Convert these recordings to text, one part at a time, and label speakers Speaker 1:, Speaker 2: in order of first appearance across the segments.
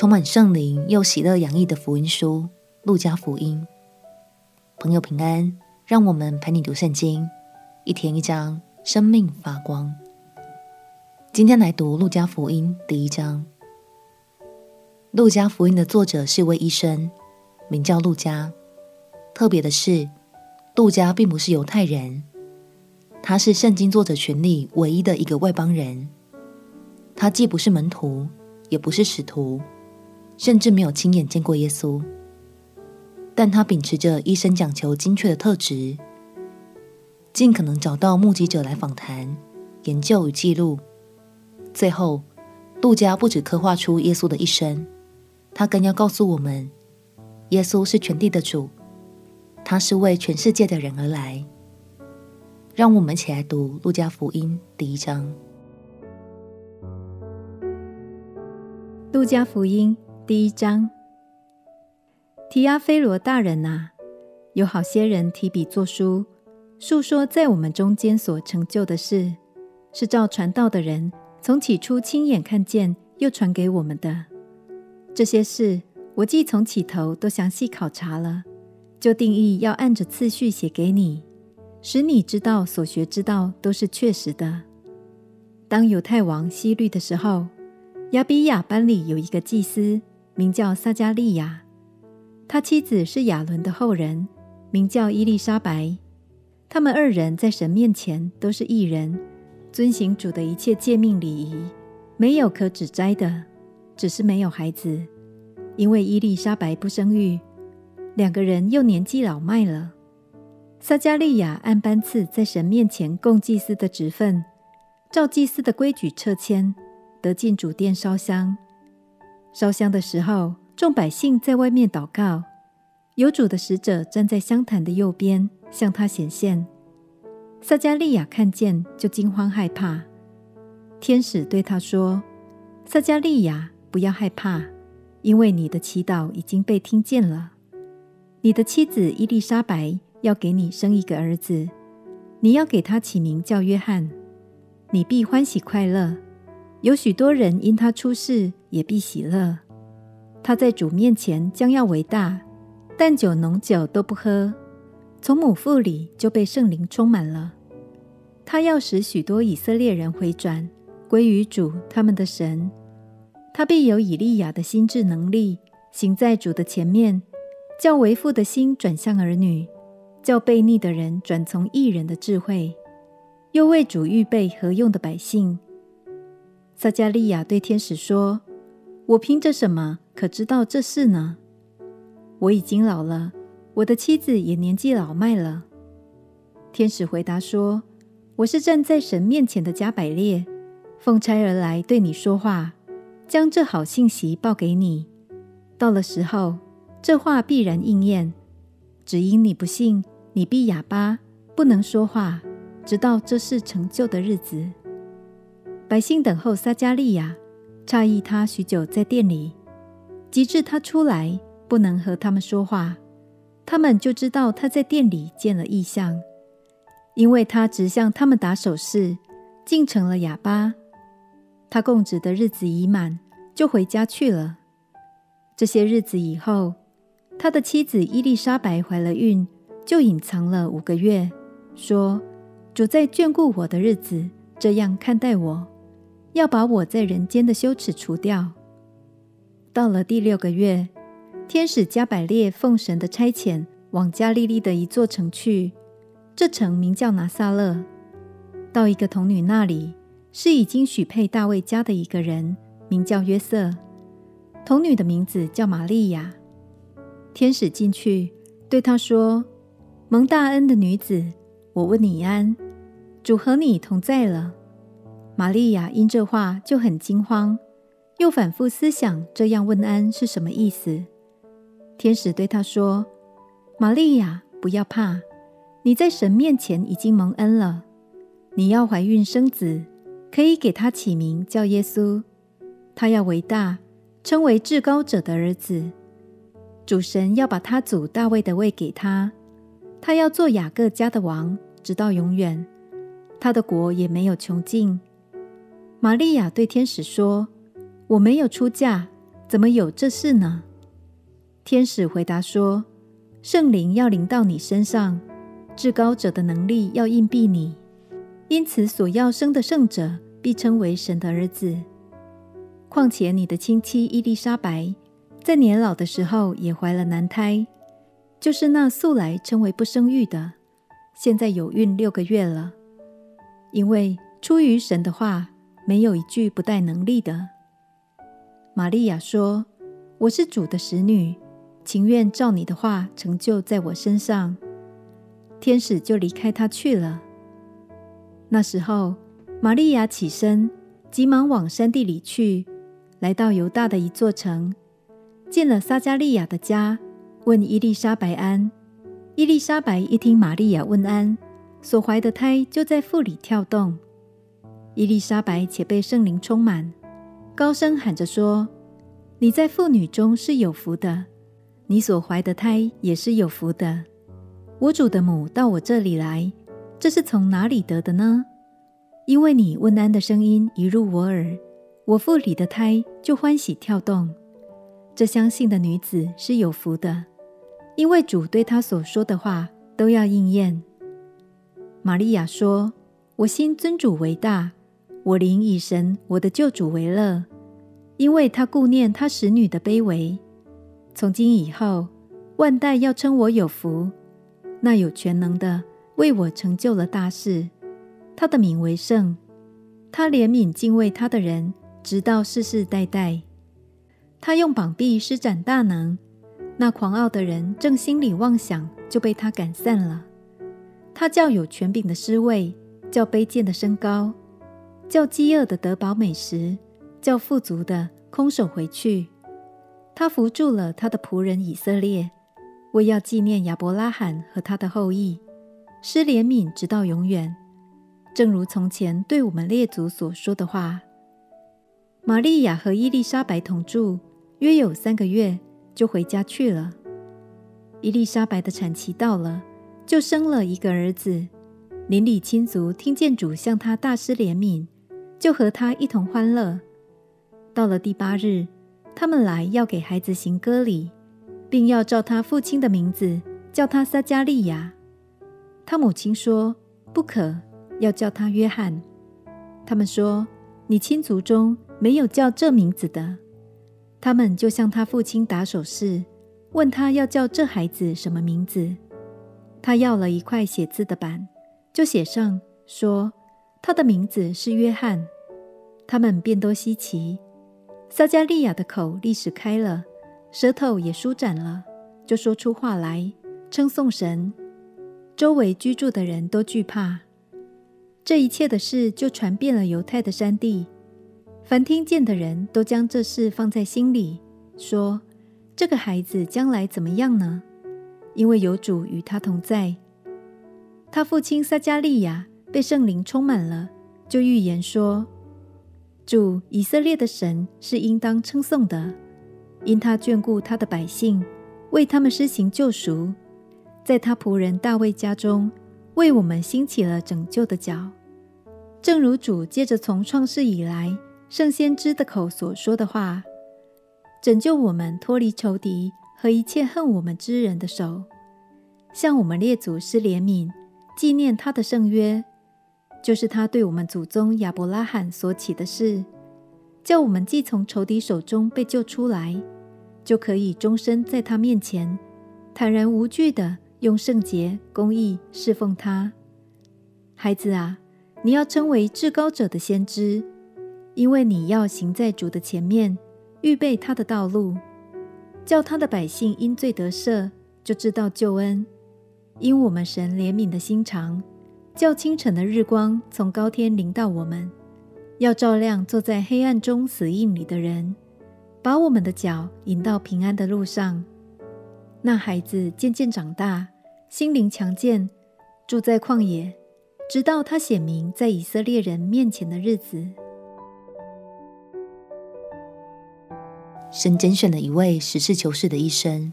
Speaker 1: 充满圣灵又喜乐洋溢的福音书《路加福音》，朋友平安，让我们陪你读圣经，一天一章，生命发光。今天来读《路加福音》第一章。《路加福音》的作者是一位医生，名叫路加。特别的是，路加并不是犹太人，他是圣经作者群里唯一的一个外邦人。他既不是门徒，也不是使徒。甚至没有亲眼见过耶稣，但他秉持着医生讲求精确的特质，尽可能找到目击者来访谈、研究与记录。最后，路加不止刻画出耶稣的一生，他更要告诉我们，耶稣是全地的主，他是为全世界的人而来。让我们一起来读《路加福音》第一章，《
Speaker 2: 路加福音》。第一章，提阿非罗大人啊，有好些人提笔作书，述说在我们中间所成就的事，是照传道的人从起初亲眼看见，又传给我们的。这些事，我既从起头都详细考察了，就定义要按着次序写给你，使你知道所学之道都是确实的。当犹太王希律的时候，亚比雅班里有一个祭司。名叫撒迦利亚，他妻子是亚伦的后人，名叫伊丽莎白。他们二人在神面前都是义人，遵行主的一切诫命礼仪，没有可指摘的，只是没有孩子，因为伊丽莎白不生育，两个人又年纪老迈了。撒迦利亚按班次在神面前供祭司的职分，照祭司的规矩撤迁，得进主殿烧香。烧香的时候，众百姓在外面祷告，有主的使者站在香坛的右边，向他显现。撒迦利亚看见，就惊慌害怕。天使对他说：“撒迦利亚，不要害怕，因为你的祈祷已经被听见了。你的妻子伊丽莎白要给你生一个儿子，你要给他起名叫约翰。你必欢喜快乐。”有许多人因他出世，也必喜乐。他在主面前将要为大，但酒浓酒都不喝，从母腹里就被圣灵充满了。他要使许多以色列人回转，归于主他们的神。他必有以利亚的心智能力，行在主的前面，叫为父的心转向儿女，叫悖逆的人转从义人的智慧，又为主预备合用的百姓。撒迦利亚对天使说：“我凭着什么可知道这事呢？我已经老了，我的妻子也年纪老迈了。”天使回答说：“我是站在神面前的加百列，奉差而来对你说话，将这好信息报给你。到了时候，这话必然应验。只因你不信，你必哑巴，不能说话，直到这事成就的日子。”百姓等候撒迦利亚，诧异他许久在店里，及至他出来，不能和他们说话，他们就知道他在店里见了异象，因为他直向他们打手势，竟成了哑巴。他供职的日子已满，就回家去了。这些日子以后，他的妻子伊丽莎白怀了孕，就隐藏了五个月，说：“主在眷顾我的日子，这样看待我。”要把我在人间的羞耻除掉。到了第六个月，天使加百列奉神的差遣，往加利利的一座城去，这城名叫拿撒勒，到一个童女那里，是已经许配大卫家的一个人，名叫约瑟。童女的名字叫玛利亚。天使进去，对她说：“蒙大恩的女子，我问你安，主和你同在了。”玛利亚因这话就很惊慌，又反复思想这样问安是什么意思。天使对她说：“玛利亚，不要怕，你在神面前已经蒙恩了。你要怀孕生子，可以给他起名叫耶稣。他要为大，称为至高者的儿子。主神要把他祖大卫的位给他，他要做雅各家的王，直到永远。他的国也没有穷尽。”玛利亚对天使说：“我没有出嫁，怎么有这事呢？”天使回答说：“圣灵要临到你身上，至高者的能力要荫庇你，因此所要生的圣者必称为神的儿子。况且你的亲戚伊丽莎白在年老的时候也怀了男胎，就是那素来称为不生育的，现在有孕六个月了，因为出于神的话。”没有一句不带能力的。玛利亚说：“我是主的使女，情愿照你的话成就在我身上。”天使就离开她去了。那时候，玛利亚起身，急忙往山地里去，来到犹大的一座城，进了撒迦利亚的家，问伊丽莎白安。伊丽莎白一听玛利亚问安，所怀的胎就在腹里跳动。伊丽莎白且被圣灵充满，高声喊着说：“你在妇女中是有福的，你所怀的胎也是有福的。我主的母到我这里来，这是从哪里得的呢？因为你问安的声音一入我耳，我腹里的胎就欢喜跳动。这相信的女子是有福的，因为主对她所说的话都要应验。”玛利亚说：“我心尊主为大。”我灵以神我的救主为乐，因为他顾念他使女的卑微。从今以后，万代要称我有福。那有权能的为我成就了大事，他的名为圣。他怜悯敬畏他的人，直到世世代代。他用膀臂施展大能，那狂傲的人正心里妄想，就被他赶散了。他叫有权柄的失位，叫卑贱的升高。叫饥饿的得饱美食，叫富足的空手回去。他扶住了他的仆人以色列，为要纪念亚伯拉罕和他的后裔，施怜悯直到永远，正如从前对我们列祖所说的话。玛利亚和伊丽莎白同住，约有三个月，就回家去了。伊丽莎白的产期到了，就生了一个儿子。邻里亲族听见主向他大施怜悯。就和他一同欢乐。到了第八日，他们来要给孩子行割礼，并要照他父亲的名字叫他撒迦利亚。他母亲说：“不可，要叫他约翰。”他们说：“你亲族中没有叫这名字的。”他们就向他父亲打手势，问他要叫这孩子什么名字。他要了一块写字的板，就写上说。他的名字是约翰，他们便都稀奇。撒迦利亚的口立时开了，舌头也舒展了，就说出话来，称颂神。周围居住的人都惧怕。这一切的事就传遍了犹太的山地，凡听见的人都将这事放在心里，说：这个孩子将来怎么样呢？因为有主与他同在。他父亲撒迦利亚。被圣灵充满了，就预言说：“主以色列的神是应当称颂的，因他眷顾他的百姓，为他们施行救赎，在他仆人大卫家中为我们兴起了拯救的角。正如主借着从创世以来圣先知的口所说的话，拯救我们脱离仇敌和一切恨我们之人的手，向我们列祖施怜悯，纪念他的圣约。”就是他对我们祖宗亚伯拉罕所起的誓，叫我们既从仇敌手中被救出来，就可以终身在他面前坦然无惧地用圣洁公义侍奉他。孩子啊，你要称为至高者的先知，因为你要行在主的前面，预备他的道路，叫他的百姓因罪得赦，就知道救恩。因我们神怜悯的心肠。叫清晨的日光从高天临到我们，要照亮坐在黑暗中死荫里的人，把我们的脚引到平安的路上。那孩子渐渐长大，心灵强健，住在旷野，直到他显明在以色列人面前的日子。
Speaker 1: 神拣选了一位实事求是的医生，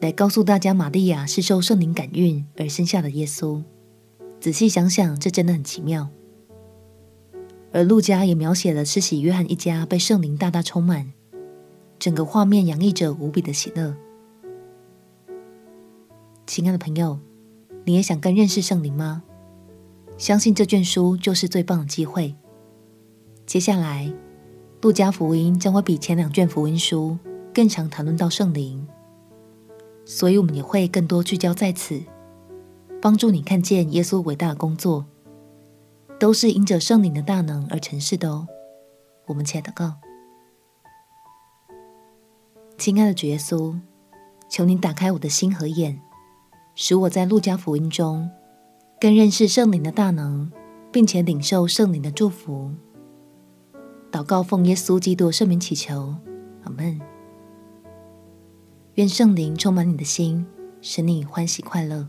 Speaker 1: 来告诉大家，玛利亚是受圣灵感孕而生下的耶稣。仔细想想，这真的很奇妙。而路加也描写了施洗约翰一家被圣灵大大充满，整个画面洋溢着无比的喜乐。亲爱的朋友，你也想更认识圣灵吗？相信这卷书就是最棒的机会。接下来。路加福音将会比前两卷福音书更常谈论到圣灵，所以我们也会更多聚焦在此，帮助你看见耶稣伟大的工作，都是因着圣灵的大能而成事的哦。我们且祷告，亲爱的主耶稣，求你打开我的心和眼，使我在路加福音中更认识圣灵的大能，并且领受圣灵的祝福。祷告奉耶稣基督圣名祈求，阿门。愿圣灵充满你的心，使你欢喜快乐。